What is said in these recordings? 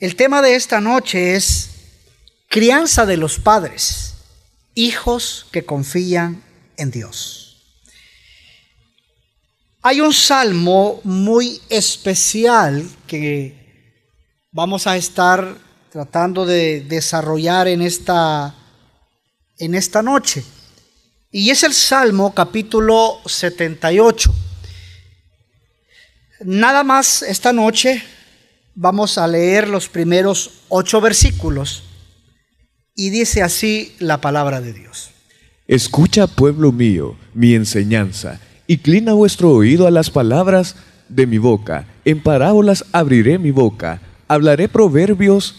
El tema de esta noche es crianza de los padres, hijos que confían en Dios. Hay un salmo muy especial que vamos a estar tratando de desarrollar en esta, en esta noche. Y es el Salmo capítulo 78. Nada más esta noche vamos a leer los primeros ocho versículos y dice así la palabra de Dios. Escucha, pueblo mío, mi enseñanza, inclina vuestro oído a las palabras de mi boca. En parábolas abriré mi boca, hablaré proverbios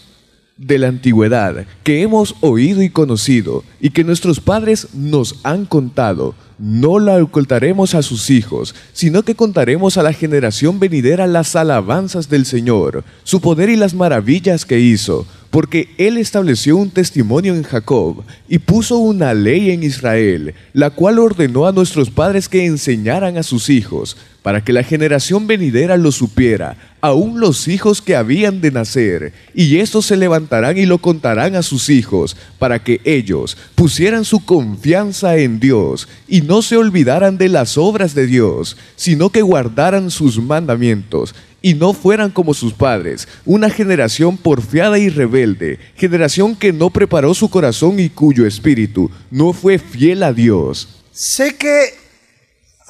de la antigüedad que hemos oído y conocido y que nuestros padres nos han contado. No la ocultaremos a sus hijos, sino que contaremos a la generación venidera las alabanzas del Señor, su poder y las maravillas que hizo, porque Él estableció un testimonio en Jacob y puso una ley en Israel, la cual ordenó a nuestros padres que enseñaran a sus hijos, para que la generación venidera lo supiera, aun los hijos que habían de nacer, y estos se levantarán y lo contarán a sus hijos, para que ellos pusieran su confianza en Dios y no se olvidaran de las obras de Dios, sino que guardaran sus mandamientos y no fueran como sus padres, una generación porfiada y rebelde, generación que no preparó su corazón y cuyo espíritu no fue fiel a Dios. Sé que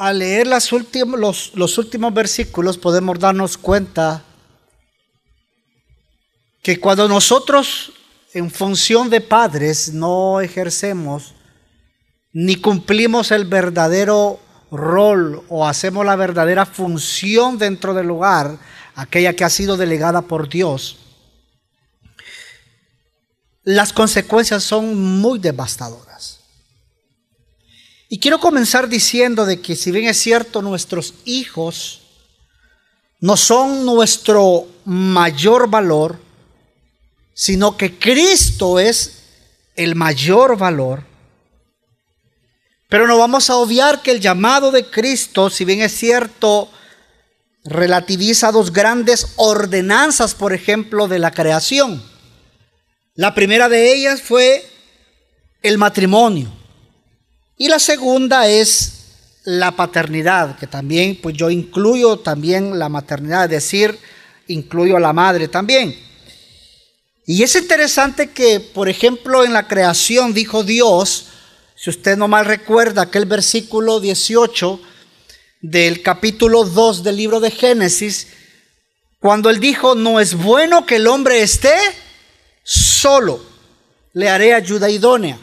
al leer los, los últimos versículos podemos darnos cuenta que cuando nosotros en función de padres no ejercemos ni cumplimos el verdadero rol o hacemos la verdadera función dentro del hogar, aquella que ha sido delegada por Dios, las consecuencias son muy devastadoras. Y quiero comenzar diciendo de que si bien es cierto nuestros hijos no son nuestro mayor valor, sino que Cristo es el mayor valor, pero no vamos a obviar que el llamado de Cristo, si bien es cierto, relativiza dos grandes ordenanzas, por ejemplo, de la creación. La primera de ellas fue el matrimonio. Y la segunda es la paternidad, que también, pues yo incluyo también la maternidad, es decir, incluyo a la madre también. Y es interesante que, por ejemplo, en la creación dijo Dios, si usted no mal recuerda aquel versículo 18 del capítulo 2 del libro de Génesis, cuando él dijo, no es bueno que el hombre esté solo, le haré ayuda idónea.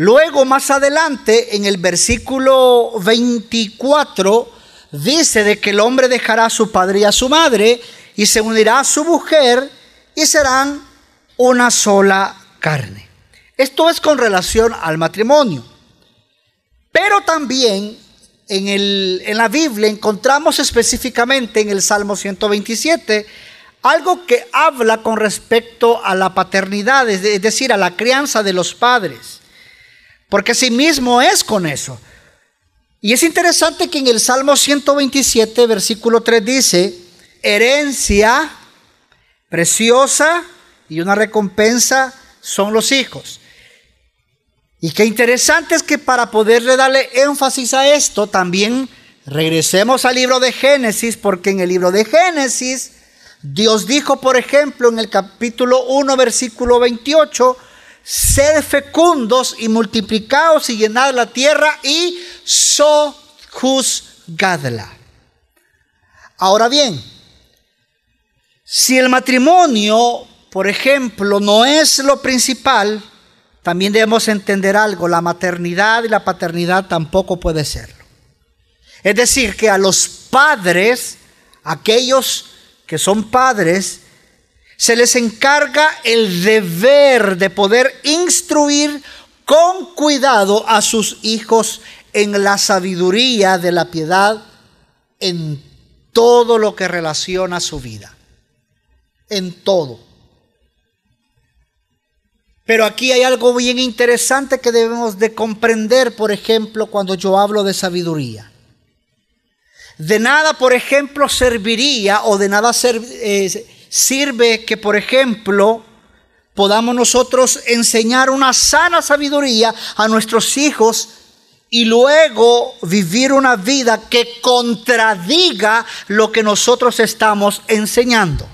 Luego, más adelante, en el versículo 24, dice de que el hombre dejará a su padre y a su madre y se unirá a su mujer y serán una sola carne. Esto es con relación al matrimonio. Pero también en, el, en la Biblia encontramos específicamente en el Salmo 127 algo que habla con respecto a la paternidad, es decir, a la crianza de los padres. Porque sí mismo es con eso. Y es interesante que en el Salmo 127, versículo 3 dice, herencia preciosa y una recompensa son los hijos. Y qué interesante es que para poderle darle énfasis a esto, también regresemos al libro de Génesis, porque en el libro de Génesis, Dios dijo, por ejemplo, en el capítulo 1, versículo 28, sed fecundos y multiplicaos y llenad la tierra y sojuzgadla. Ahora bien, si el matrimonio, por ejemplo, no es lo principal, también debemos entender algo, la maternidad y la paternidad tampoco puede serlo. Es decir, que a los padres, aquellos que son padres, se les encarga el deber de poder instruir con cuidado a sus hijos en la sabiduría de la piedad en todo lo que relaciona su vida. En todo. Pero aquí hay algo bien interesante que debemos de comprender, por ejemplo, cuando yo hablo de sabiduría. De nada, por ejemplo, serviría o de nada eh, sirve que, por ejemplo, podamos nosotros enseñar una sana sabiduría a nuestros hijos y luego vivir una vida que contradiga lo que nosotros estamos enseñando.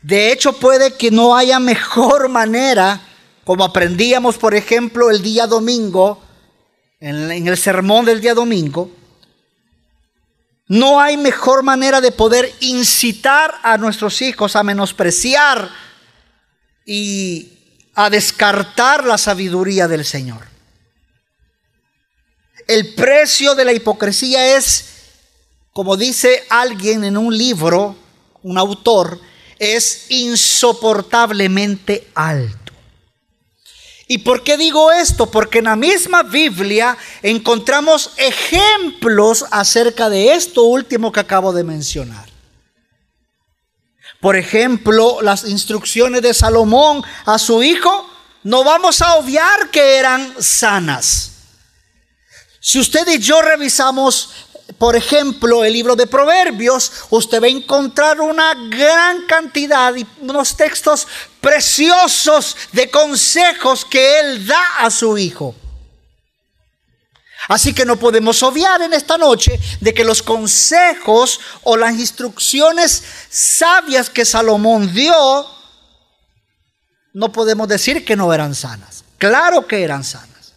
De hecho, puede que no haya mejor manera, como aprendíamos, por ejemplo, el día domingo, en, el sermón del día domingo, no hay mejor manera de poder incitar a nuestros hijos a menospreciar y a descartar la sabiduría del Señor. El precio de la hipocresía es, como dice alguien en un libro, un autor, es insoportablemente alto. ¿Y por qué digo esto? Porque en la misma Biblia encontramos ejemplos acerca de esto último que acabo de mencionar. Por ejemplo, las instrucciones de Salomón a su hijo, no vamos a obviar que eran sanas. Si usted y yo revisamos por ejemplo, el libro de Proverbios, usted va a encontrar una gran cantidad y unos textos preciosos de consejos que él da a su hijo. Así que no podemos obviar en esta noche de que los consejos o las instrucciones sabias que Salomón dio, no podemos decir que no eran sanas. Claro que eran sanas.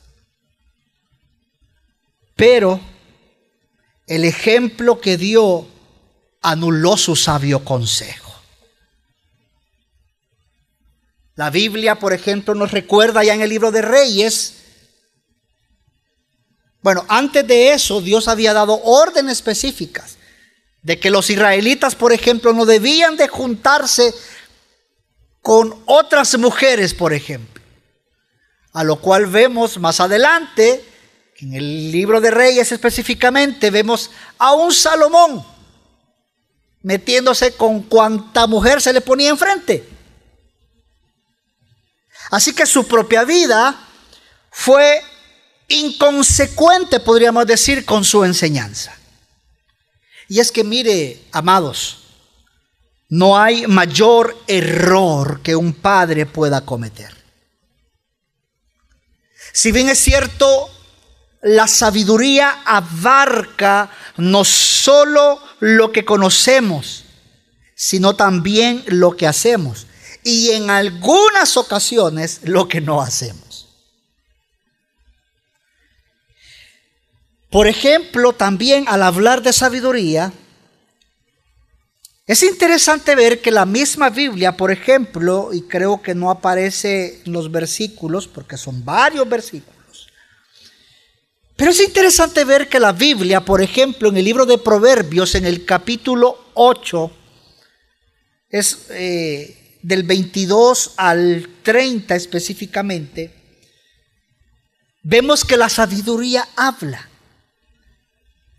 Pero el ejemplo que dio anuló su sabio consejo. La Biblia, por ejemplo, nos recuerda ya en el libro de Reyes, bueno, antes de eso Dios había dado órdenes específicas de que los israelitas, por ejemplo, no debían de juntarse con otras mujeres, por ejemplo. A lo cual vemos más adelante en el libro de Reyes específicamente vemos a un Salomón metiéndose con cuanta mujer se le ponía enfrente. Así que su propia vida fue inconsecuente, podríamos decir, con su enseñanza. Y es que mire, amados, no hay mayor error que un padre pueda cometer. Si bien es cierto, la sabiduría abarca no solo lo que conocemos, sino también lo que hacemos. Y en algunas ocasiones lo que no hacemos. Por ejemplo, también al hablar de sabiduría, es interesante ver que la misma Biblia, por ejemplo, y creo que no aparece en los versículos, porque son varios versículos, pero es interesante ver que la Biblia, por ejemplo, en el libro de Proverbios, en el capítulo 8, es eh, del 22 al 30 específicamente, vemos que la sabiduría habla.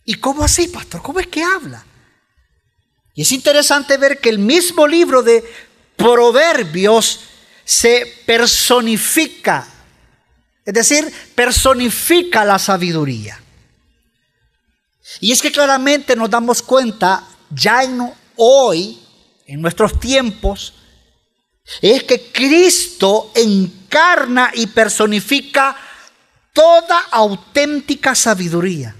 ¿Y cómo así, pastor? ¿Cómo es que habla? Y es interesante ver que el mismo libro de Proverbios se personifica es decir, personifica la sabiduría. Y es que claramente nos damos cuenta, ya en hoy, en nuestros tiempos, es que Cristo encarna y personifica toda auténtica sabiduría.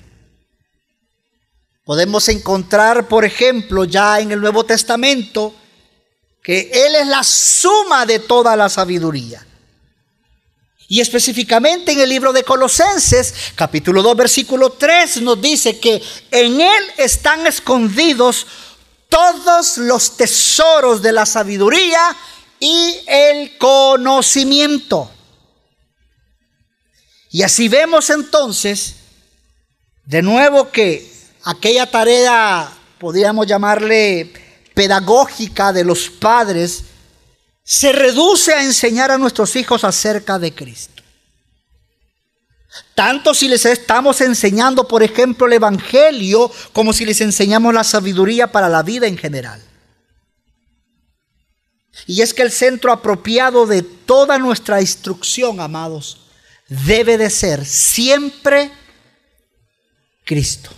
Podemos encontrar, por ejemplo, ya en el Nuevo Testamento, que Él es la suma de toda la sabiduría. Y específicamente en el libro de Colosenses, capítulo 2, versículo 3, nos dice que en Él están escondidos todos los tesoros de la sabiduría y el conocimiento. Y así vemos entonces, de nuevo, que aquella tarea, podríamos llamarle pedagógica de los padres, se reduce a enseñar a nuestros hijos acerca de Cristo. Tanto si les estamos enseñando, por ejemplo, el Evangelio, como si les enseñamos la sabiduría para la vida en general. Y es que el centro apropiado de toda nuestra instrucción, amados, debe de ser siempre Cristo.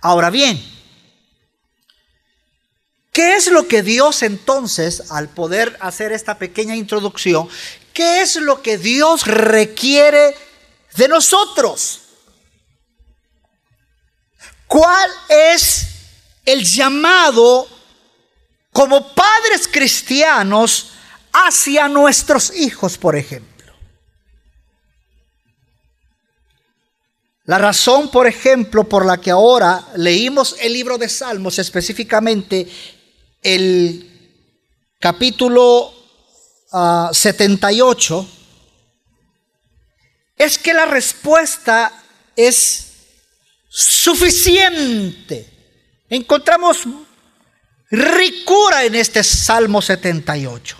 Ahora bien, ¿Qué es lo que Dios entonces, al poder hacer esta pequeña introducción, qué es lo que Dios requiere de nosotros? ¿Cuál es el llamado como padres cristianos hacia nuestros hijos, por ejemplo? La razón, por ejemplo, por la que ahora leímos el libro de Salmos, específicamente el capítulo 78, ah, es que la respuesta es suficiente. Encontramos ricura en este Salmo 78.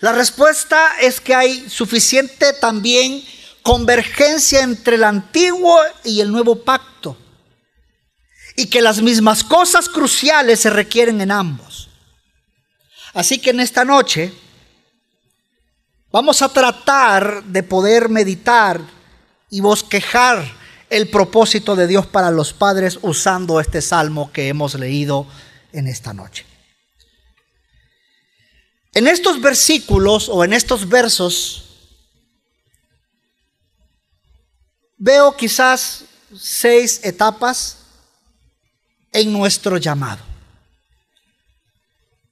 La respuesta es que hay suficiente también convergencia entre el antiguo y el nuevo pacto. Y que las mismas cosas cruciales se requieren en ambos. Así que en esta noche vamos a tratar de poder meditar y bosquejar el propósito de Dios para los padres usando este salmo que hemos leído en esta noche. En estos versículos o en estos versos veo quizás seis etapas en nuestro llamado.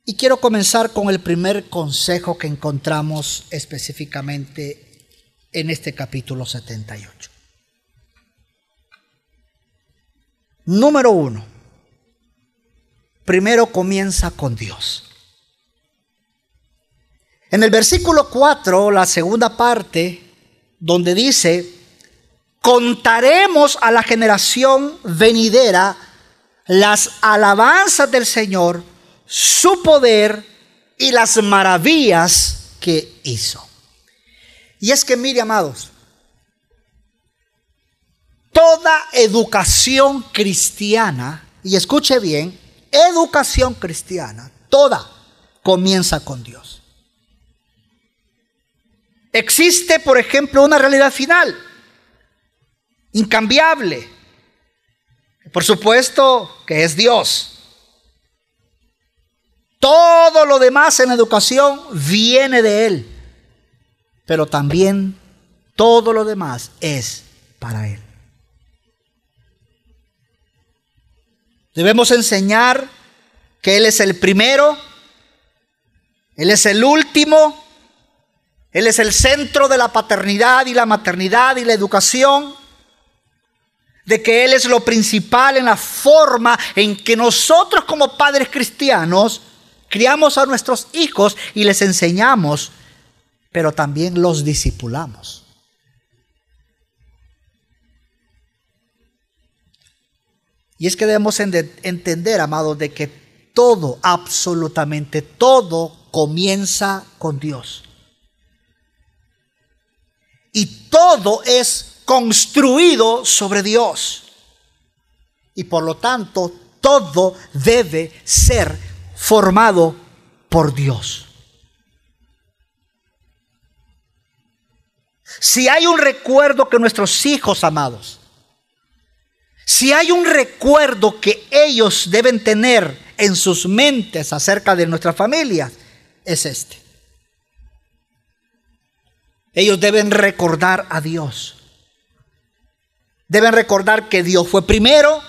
Y quiero comenzar con el primer consejo que encontramos específicamente en este capítulo 78. Número uno, primero comienza con Dios. En el versículo 4, la segunda parte, donde dice, contaremos a la generación venidera las alabanzas del Señor, su poder y las maravillas que hizo. Y es que, mire, amados, toda educación cristiana, y escuche bien, educación cristiana, toda comienza con Dios. Existe, por ejemplo, una realidad final, incambiable. Por supuesto que es Dios. Todo lo demás en educación viene de Él pero también todo lo demás es para Él. Debemos enseñar que Él es el primero, Él es el último, Él es el centro de la paternidad y la maternidad y la educación, de que Él es lo principal en la forma en que nosotros como padres cristianos criamos a nuestros hijos y les enseñamos pero también los discipulamos. Y es que debemos entender, amados, de que todo, absolutamente todo, comienza con Dios. Y todo es construido sobre Dios. Y por lo tanto, todo debe ser formado por Dios. Si hay un recuerdo que nuestros hijos amados, si hay un recuerdo que ellos deben tener en sus mentes acerca de nuestra familia, es este. Ellos deben recordar a Dios. Deben recordar que Dios fue primero,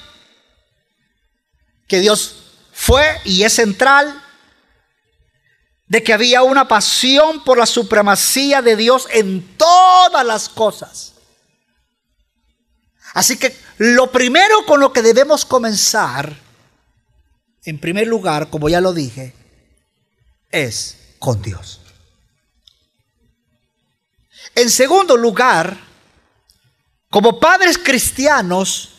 que Dios fue y es central, de que había una pasión por la supremacía de Dios en todas las cosas. Así que lo primero con lo que debemos comenzar, en primer lugar, como ya lo dije, es con Dios. En segundo lugar, como padres cristianos,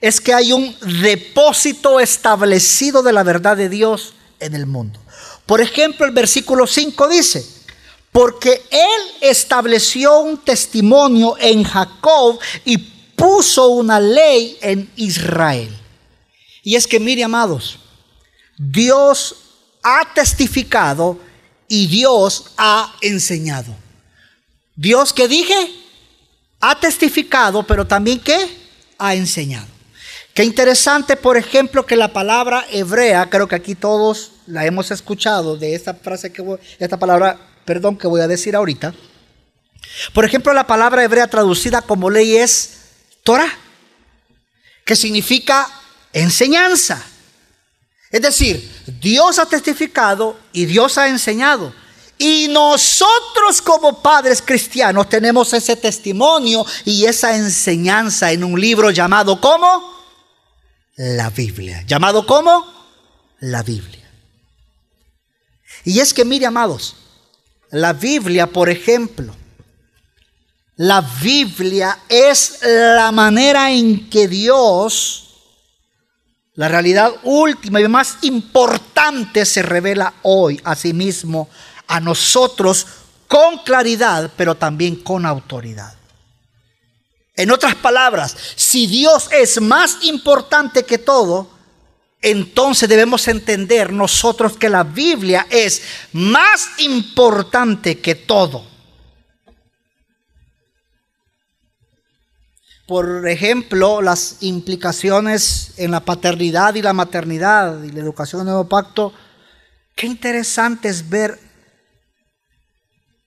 es que hay un depósito establecido de la verdad de Dios en el mundo. Por ejemplo, el versículo 5 dice, porque Él estableció un testimonio en Jacob y puso una ley en Israel. Y es que, mire, amados, Dios ha testificado y Dios ha enseñado. Dios que dije, ha testificado, pero también que ha enseñado. Qué interesante, por ejemplo, que la palabra hebrea, creo que aquí todos la hemos escuchado de esta frase que voy, esta palabra, perdón, que voy a decir ahorita. Por ejemplo, la palabra hebrea traducida como ley es Torah, que significa enseñanza. Es decir, Dios ha testificado y Dios ha enseñado. Y nosotros como padres cristianos tenemos ese testimonio y esa enseñanza en un libro llamado ¿cómo? La Biblia. ¿Llamado cómo? La Biblia. Y es que mire, amados, la Biblia, por ejemplo, la Biblia es la manera en que Dios la realidad última y más importante se revela hoy a sí mismo, a nosotros, con claridad, pero también con autoridad. En otras palabras, si Dios es más importante que todo, entonces debemos entender nosotros que la Biblia es más importante que todo. por ejemplo, las implicaciones en la paternidad y la maternidad y la educación del nuevo pacto, qué interesante es ver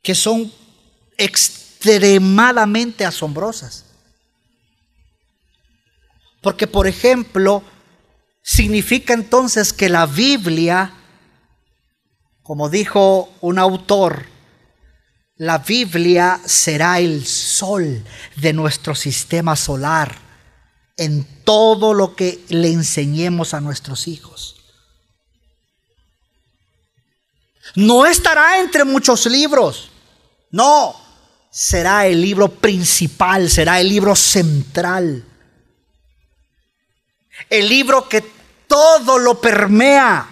que son extremadamente asombrosas. Porque, por ejemplo, significa entonces que la Biblia, como dijo un autor, la Biblia será el sol de nuestro sistema solar en todo lo que le enseñemos a nuestros hijos. No estará entre muchos libros, no, será el libro principal, será el libro central, el libro que todo lo permea.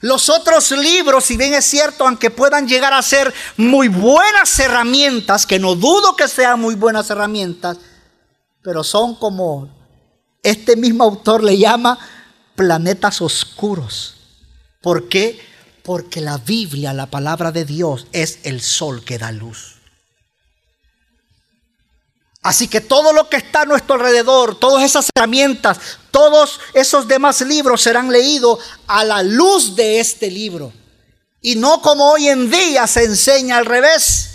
Los otros libros, si bien es cierto, aunque puedan llegar a ser muy buenas herramientas, que no dudo que sean muy buenas herramientas, pero son como este mismo autor le llama planetas oscuros. ¿Por qué? Porque la Biblia, la palabra de Dios, es el sol que da luz. Así que todo lo que está a nuestro alrededor, todas esas herramientas, todos esos demás libros serán leídos a la luz de este libro. Y no como hoy en día se enseña al revés.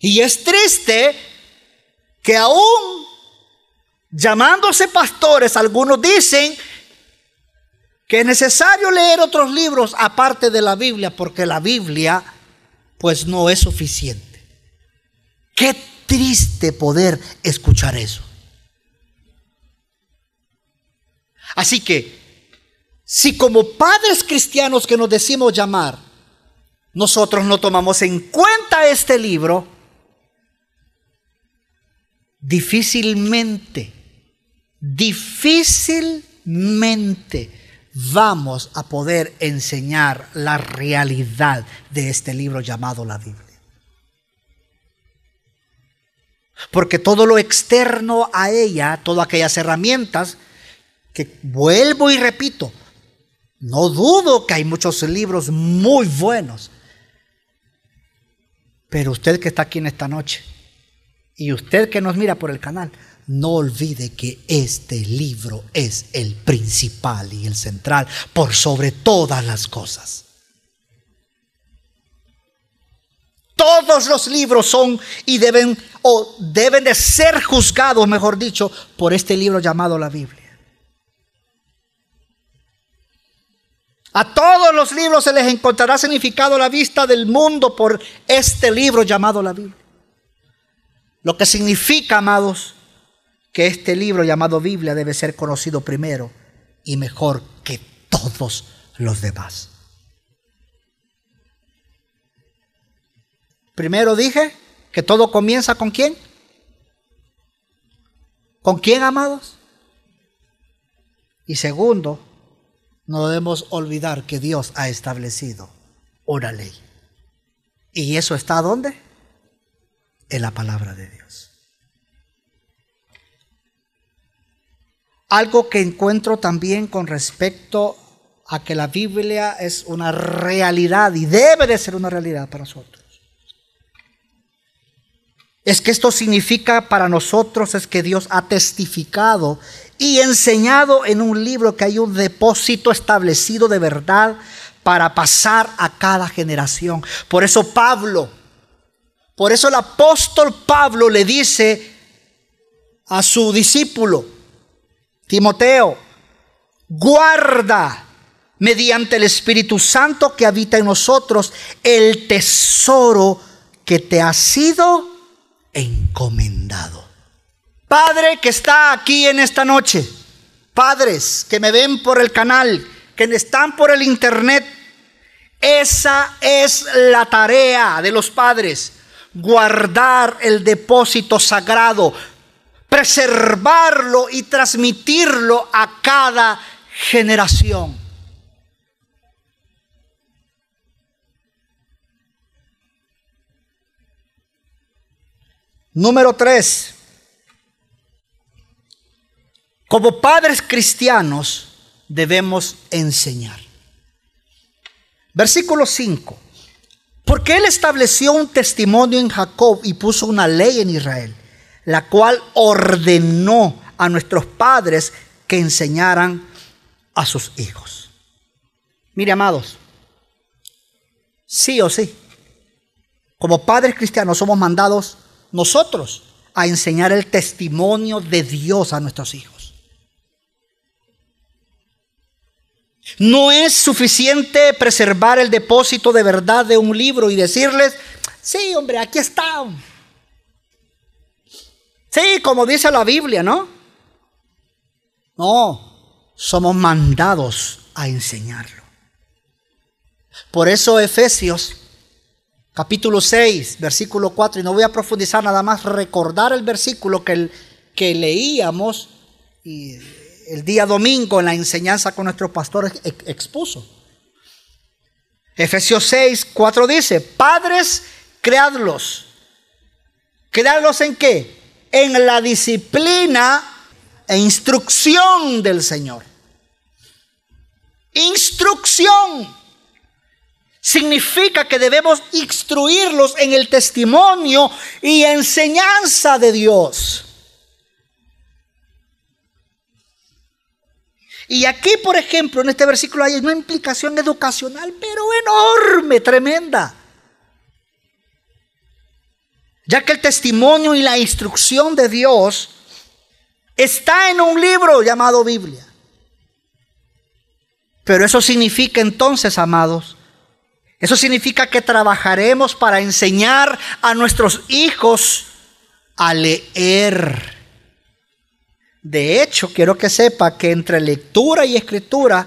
Y es triste que aún llamándose pastores, algunos dicen que es necesario leer otros libros aparte de la Biblia, porque la Biblia pues no es suficiente. Qué triste poder escuchar eso. Así que, si como padres cristianos que nos decimos llamar, nosotros no tomamos en cuenta este libro, difícilmente, difícilmente vamos a poder enseñar la realidad de este libro llamado la Biblia. Porque todo lo externo a ella, todas aquellas herramientas, que vuelvo y repito, no dudo que hay muchos libros muy buenos. Pero usted que está aquí en esta noche y usted que nos mira por el canal, no olvide que este libro es el principal y el central por sobre todas las cosas. Todos los libros son y deben o deben de ser juzgados, mejor dicho, por este libro llamado la Biblia. A todos los libros se les encontrará significado la vista del mundo por este libro llamado la Biblia. Lo que significa, amados, que este libro llamado Biblia debe ser conocido primero y mejor que todos los demás. Primero dije que todo comienza con quién. ¿Con quién, amados? Y segundo, no debemos olvidar que Dios ha establecido una ley. ¿Y eso está dónde? En la palabra de Dios. Algo que encuentro también con respecto a que la Biblia es una realidad y debe de ser una realidad para nosotros es que esto significa para nosotros es que Dios ha testificado y enseñado en un libro que hay un depósito establecido de verdad para pasar a cada generación. Por eso Pablo, por eso el apóstol Pablo le dice a su discípulo, Timoteo, guarda mediante el Espíritu Santo que habita en nosotros el tesoro que te ha sido encomendado. Padre que está aquí en esta noche, padres que me ven por el canal, que están por el internet, esa es la tarea de los padres, guardar el depósito sagrado, preservarlo y transmitirlo a cada generación. Número tres, como padres cristianos debemos enseñar. Versículo 5. Porque él estableció un testimonio en Jacob y puso una ley en Israel, la cual ordenó a nuestros padres que enseñaran a sus hijos. Mire, amados, sí o sí, como padres cristianos somos mandados nosotros a enseñar el testimonio de Dios a nuestros hijos. No es suficiente preservar el depósito de verdad de un libro y decirles, sí, hombre, aquí está. Sí, como dice la Biblia, ¿no? No, somos mandados a enseñarlo. Por eso Efesios capítulo 6, versículo 4, y no voy a profundizar nada más, recordar el versículo que, que leíamos el día domingo en la enseñanza con nuestro pastor expuso. Efesios 6, 4 dice, padres, creadlos. ¿Creadlos en qué? En la disciplina e instrucción del Señor. Instrucción significa que debemos instruirlos en el testimonio y enseñanza de Dios. Y aquí, por ejemplo, en este versículo hay una implicación educacional, pero enorme, tremenda. Ya que el testimonio y la instrucción de Dios está en un libro llamado Biblia. Pero eso significa entonces, amados, eso significa que trabajaremos para enseñar a nuestros hijos a leer. De hecho, quiero que sepa que entre lectura y escritura,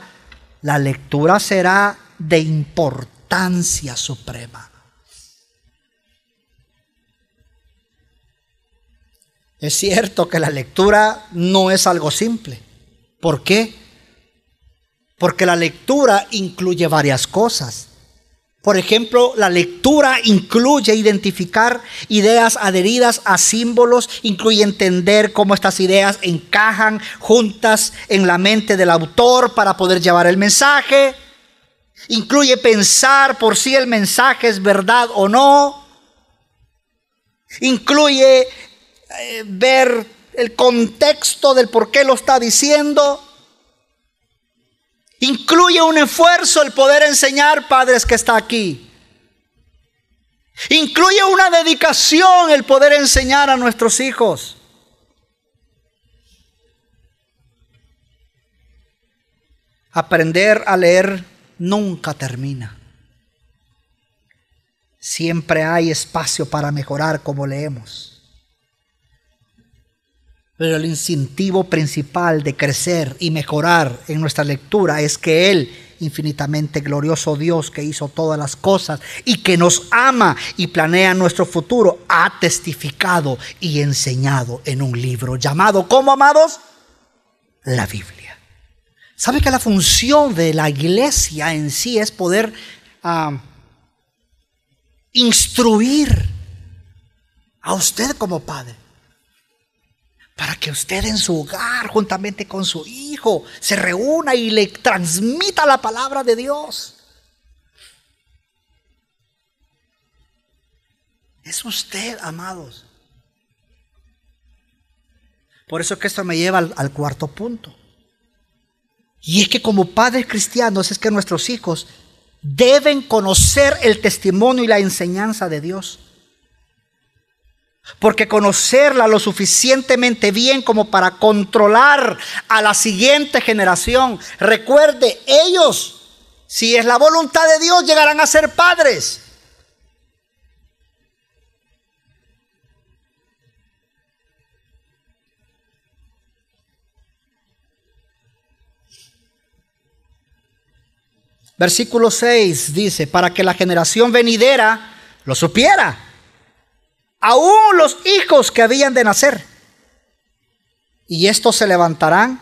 la lectura será de importancia suprema. Es cierto que la lectura no es algo simple. ¿Por qué? Porque la lectura incluye varias cosas. Por ejemplo, la lectura incluye identificar ideas adheridas a símbolos, incluye entender cómo estas ideas encajan juntas en la mente del autor para poder llevar el mensaje. Incluye pensar por si el mensaje es verdad o no. Incluye eh, ver el contexto del por qué lo está diciendo. Incluye un esfuerzo el poder enseñar, padres, que está aquí. Incluye una dedicación el poder enseñar a nuestros hijos. Aprender a leer nunca termina. Siempre hay espacio para mejorar como leemos. Pero el incentivo principal de crecer y mejorar en nuestra lectura es que Él, infinitamente glorioso Dios que hizo todas las cosas y que nos ama y planea nuestro futuro, ha testificado y enseñado en un libro llamado, ¿cómo amados? La Biblia. ¿Sabe que la función de la iglesia en sí es poder ah, instruir a usted como padre? Para que usted en su hogar, juntamente con su hijo, se reúna y le transmita la palabra de Dios. Es usted, amados. Por eso es que esto me lleva al, al cuarto punto. Y es que como padres cristianos es que nuestros hijos deben conocer el testimonio y la enseñanza de Dios. Porque conocerla lo suficientemente bien como para controlar a la siguiente generación. Recuerde, ellos, si es la voluntad de Dios, llegarán a ser padres. Versículo 6 dice, para que la generación venidera lo supiera, aún los hijos que habían de nacer. Y estos se levantarán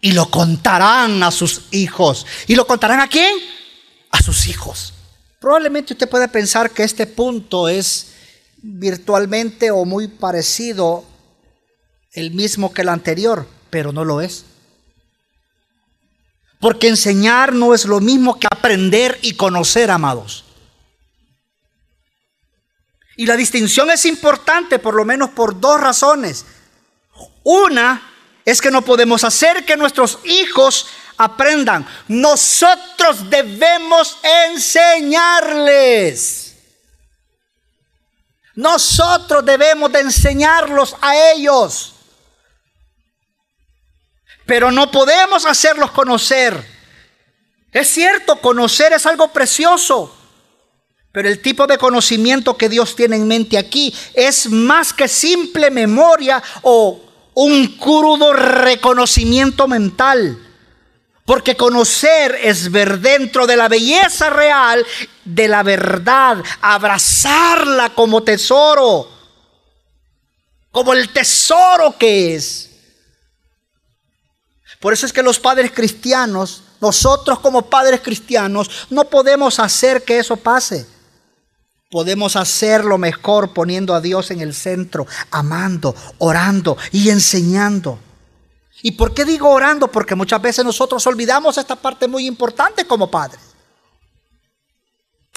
y lo contarán a sus hijos. ¿Y lo contarán a quién? A sus hijos. Probablemente usted puede pensar que este punto es virtualmente o muy parecido el mismo que el anterior, pero no lo es. Porque enseñar no es lo mismo que aprender y conocer, amados. Y la distinción es importante por lo menos por dos razones. Una es que no podemos hacer que nuestros hijos aprendan. Nosotros debemos enseñarles. Nosotros debemos de enseñarlos a ellos pero no podemos hacerlos conocer. Es cierto, conocer es algo precioso, pero el tipo de conocimiento que Dios tiene en mente aquí es más que simple memoria o un crudo reconocimiento mental. Porque conocer es ver dentro de la belleza real de la verdad, abrazarla como tesoro, como el tesoro que es. Por eso es que los padres cristianos, nosotros como padres cristianos, no podemos hacer que eso pase. Podemos hacerlo mejor poniendo a Dios en el centro, amando, orando y enseñando. ¿Y por qué digo orando? Porque muchas veces nosotros olvidamos esta parte muy importante como padres.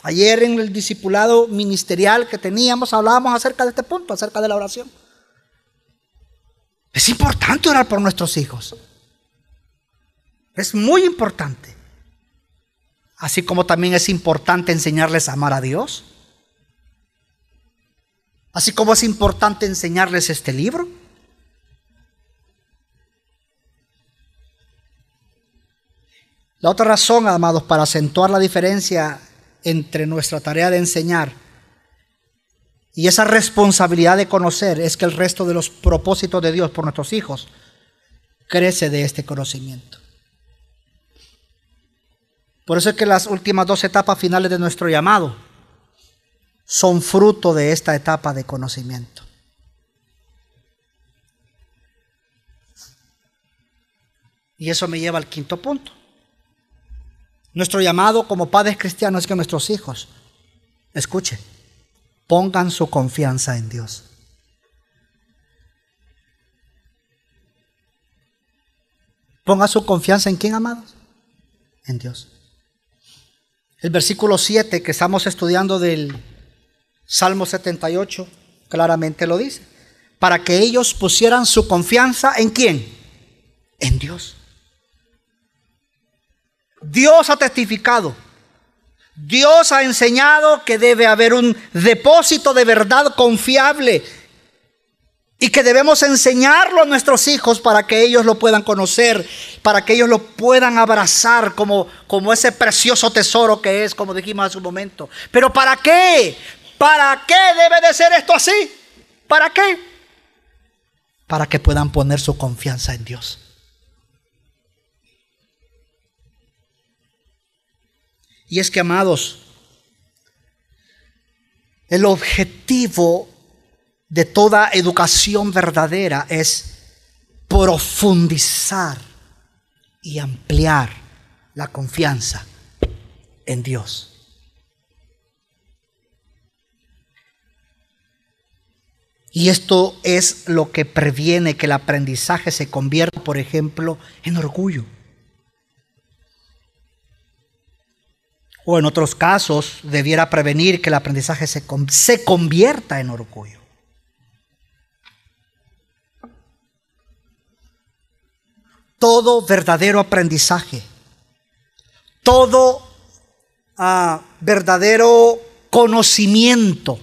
Ayer en el discipulado ministerial que teníamos hablábamos acerca de este punto, acerca de la oración. Es importante orar por nuestros hijos. Es muy importante. Así como también es importante enseñarles a amar a Dios. Así como es importante enseñarles este libro. La otra razón, amados, para acentuar la diferencia entre nuestra tarea de enseñar y esa responsabilidad de conocer es que el resto de los propósitos de Dios por nuestros hijos crece de este conocimiento. Por eso es que las últimas dos etapas finales de nuestro llamado son fruto de esta etapa de conocimiento. Y eso me lleva al quinto punto. Nuestro llamado como padres cristianos es que nuestros hijos, escuche, pongan su confianza en Dios. Ponga su confianza en quién, amados? En Dios. El versículo 7 que estamos estudiando del Salmo 78 claramente lo dice. Para que ellos pusieran su confianza en quién? En Dios. Dios ha testificado. Dios ha enseñado que debe haber un depósito de verdad confiable y que debemos enseñarlo a nuestros hijos para que ellos lo puedan conocer, para que ellos lo puedan abrazar como, como ese precioso tesoro que es, como dijimos hace un momento. Pero ¿para qué? ¿Para qué debe de ser esto así? ¿Para qué? Para que puedan poner su confianza en Dios. Y es que, amados, el objetivo de toda educación verdadera es profundizar y ampliar la confianza en Dios. Y esto es lo que previene que el aprendizaje se convierta, por ejemplo, en orgullo. O en otros casos, debiera prevenir que el aprendizaje se, se convierta en orgullo. todo verdadero aprendizaje, todo ah, verdadero conocimiento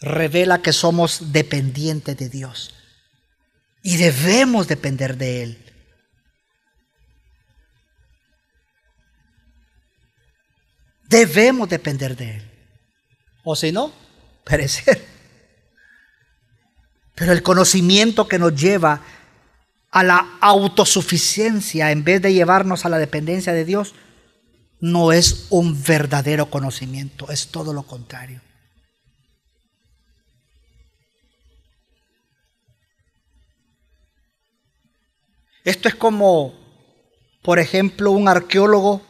revela que somos dependientes de Dios y debemos depender de Él. Debemos depender de Él. O si no, perecer. Pero el conocimiento que nos lleva a la autosuficiencia en vez de llevarnos a la dependencia de Dios, no es un verdadero conocimiento, es todo lo contrario. Esto es como, por ejemplo, un arqueólogo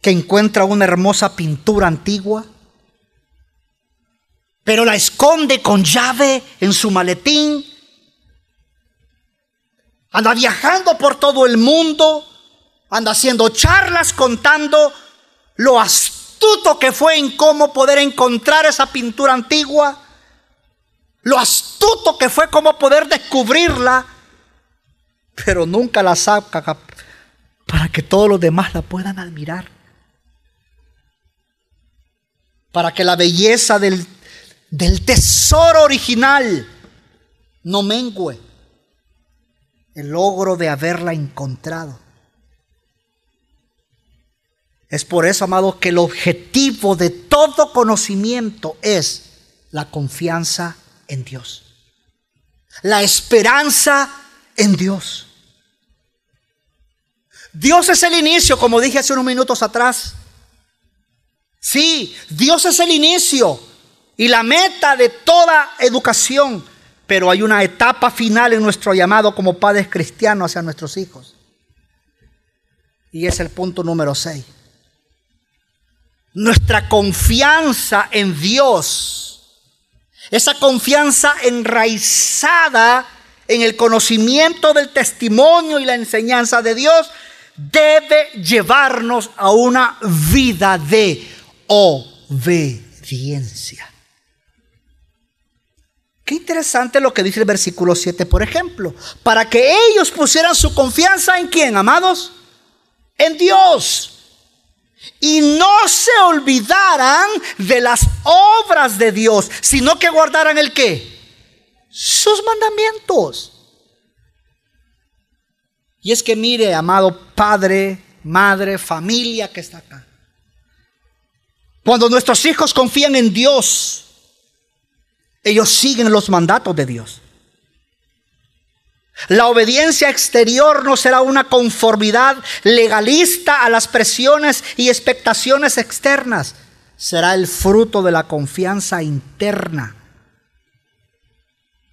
que encuentra una hermosa pintura antigua, pero la esconde con llave en su maletín, anda viajando por todo el mundo, anda haciendo charlas contando lo astuto que fue en cómo poder encontrar esa pintura antigua, lo astuto que fue cómo poder descubrirla, pero nunca la saca para que todos los demás la puedan admirar. Para que la belleza del, del tesoro original no mengue el logro de haberla encontrado. Es por eso, amados, que el objetivo de todo conocimiento es la confianza en Dios. La esperanza en Dios. Dios es el inicio, como dije hace unos minutos atrás. Sí, Dios es el inicio y la meta de toda educación, pero hay una etapa final en nuestro llamado como padres cristianos hacia nuestros hijos. Y es el punto número 6. Nuestra confianza en Dios, esa confianza enraizada en el conocimiento del testimonio y la enseñanza de Dios, debe llevarnos a una vida de obediencia. Qué interesante lo que dice el versículo 7, por ejemplo. Para que ellos pusieran su confianza en quién, amados? En Dios. Y no se olvidaran de las obras de Dios, sino que guardaran el qué? Sus mandamientos. Y es que mire, amado padre, madre, familia que está acá. Cuando nuestros hijos confían en Dios, ellos siguen los mandatos de Dios. La obediencia exterior no será una conformidad legalista a las presiones y expectaciones externas. Será el fruto de la confianza interna.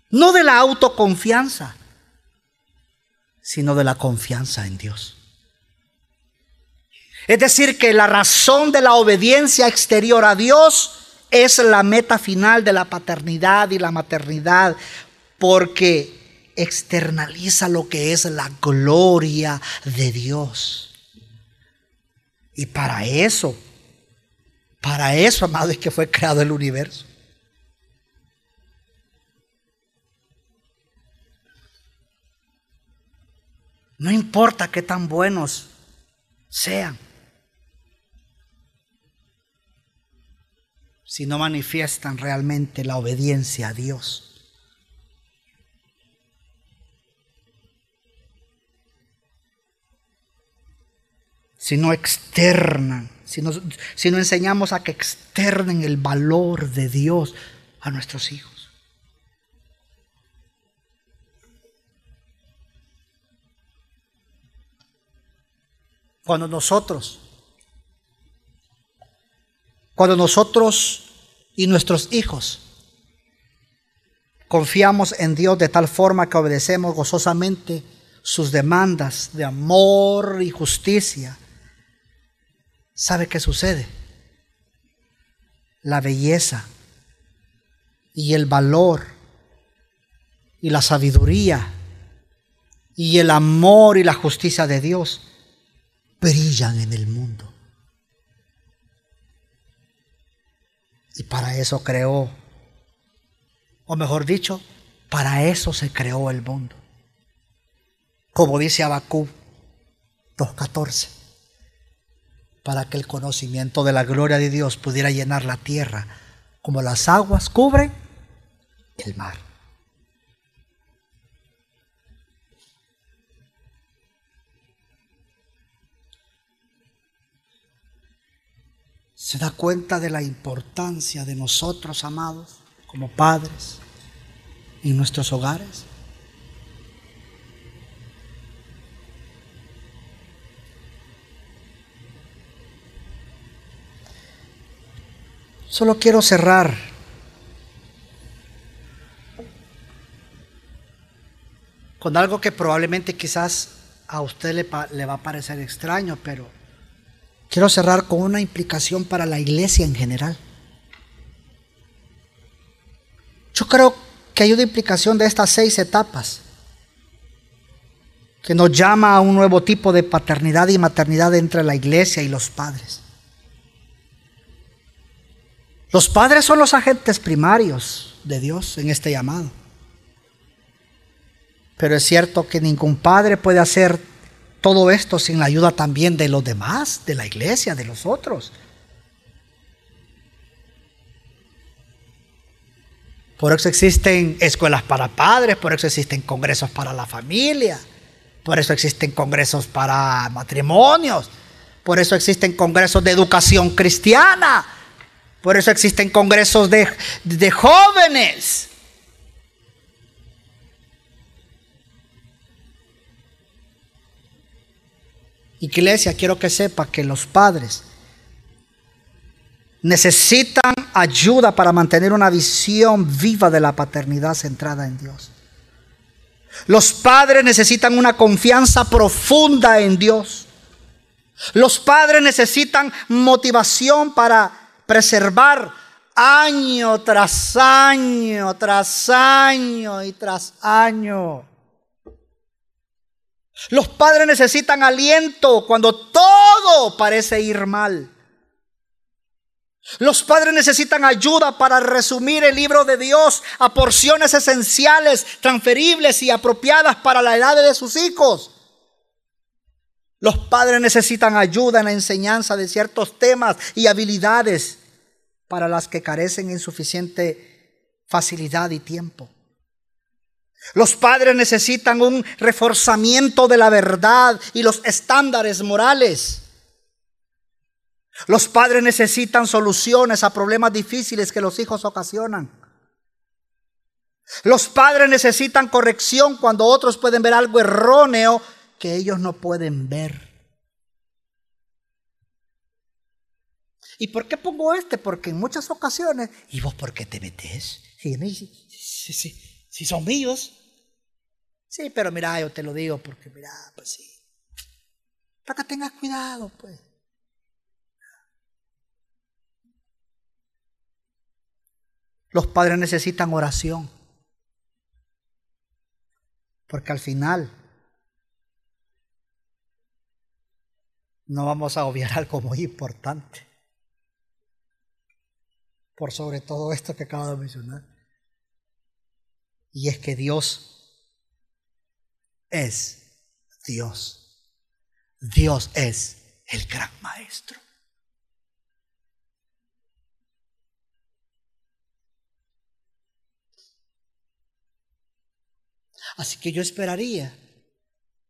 No de la autoconfianza sino de la confianza en Dios. Es decir, que la razón de la obediencia exterior a Dios es la meta final de la paternidad y la maternidad, porque externaliza lo que es la gloria de Dios. Y para eso, para eso, amado, es que fue creado el universo. No importa qué tan buenos sean. Si no manifiestan realmente la obediencia a Dios. Si no externan, si no, si no enseñamos a que externen el valor de Dios a nuestros hijos. Cuando nosotros, cuando nosotros y nuestros hijos confiamos en Dios de tal forma que obedecemos gozosamente sus demandas de amor y justicia, ¿sabe qué sucede? La belleza y el valor y la sabiduría y el amor y la justicia de Dios brillan en el mundo. Y para eso creó, o mejor dicho, para eso se creó el mundo. como dice Abacú 2.14, para que el conocimiento de la gloria de Dios pudiera llenar la tierra como las aguas cubren el mar. ¿Se da cuenta de la importancia de nosotros, amados, como padres, en nuestros hogares? Solo quiero cerrar con algo que probablemente quizás a usted le, le, va a parecer extraño, pero quiero cerrar con una implicación para la iglesia en general. Yo creo que hay una implicación de estas seis etapas que nos llama a un nuevo tipo de paternidad y maternidad entre la iglesia y los padres. Los padres son los agentes primarios de Dios en este llamado. Pero es cierto que ningún padre puede hacer todo esto sin la ayuda también de los demás, de la iglesia, de los otros. Por eso existen escuelas para padres, por eso existen congresos para la familia, por eso existen congresos para matrimonios, por eso existen congresos de educación cristiana, por eso existen congresos de, de jóvenes. Iglesia, quiero que sepa que los padres necesitan ayuda para mantener una visión viva de la paternidad centrada en Dios. Los padres necesitan una confianza profunda en Dios. Los padres necesitan motivación para preservar año tras año, tras año y tras año. Los padres necesitan aliento cuando todo parece ir mal. Los padres necesitan ayuda para resumir el libro de Dios a porciones esenciales, transferibles y apropiadas para la edad de sus hijos. Los padres necesitan ayuda en la enseñanza de ciertos temas y habilidades para las que carecen en suficiente facilidad y tiempo. Los padres necesitan un reforzamiento de la verdad y los estándares morales. Los padres necesitan soluciones a problemas difíciles que los hijos ocasionan. Los padres necesitan corrección cuando otros pueden ver algo erróneo que ellos no pueden ver. ¿Y por qué pongo este? Porque en muchas ocasiones, ¿y vos por qué te metes? Sí, sí, si son míos. Sí, pero mira, yo te lo digo porque mira, pues sí. Para que tengas cuidado, pues. Los padres necesitan oración. Porque al final no vamos a obviar algo muy importante. Por sobre todo esto que acabo de mencionar. Y es que Dios es Dios. Dios es el gran maestro. Así que yo esperaría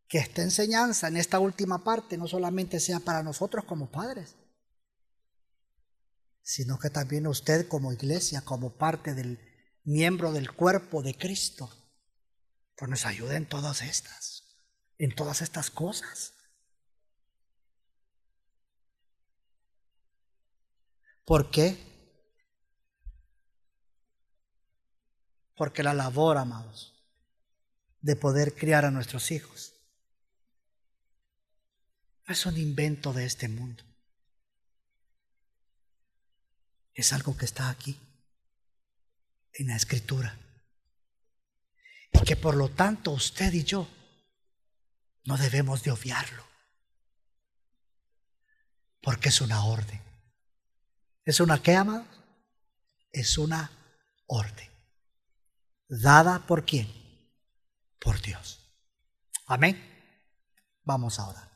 que esta enseñanza en esta última parte no solamente sea para nosotros como padres, sino que también usted como iglesia, como parte del miembro del cuerpo de Cristo, pues nos ayude en todas estas, en todas estas cosas. ¿Por qué? Porque la labor, amados, de poder criar a nuestros hijos es un invento de este mundo. Es algo que está aquí en la escritura. Y que por lo tanto usted y yo no debemos de obviarlo. Porque es una orden. ¿Es una qué, amados? Es una orden. ¿Dada por quién? Por Dios. Amén. Vamos a orar.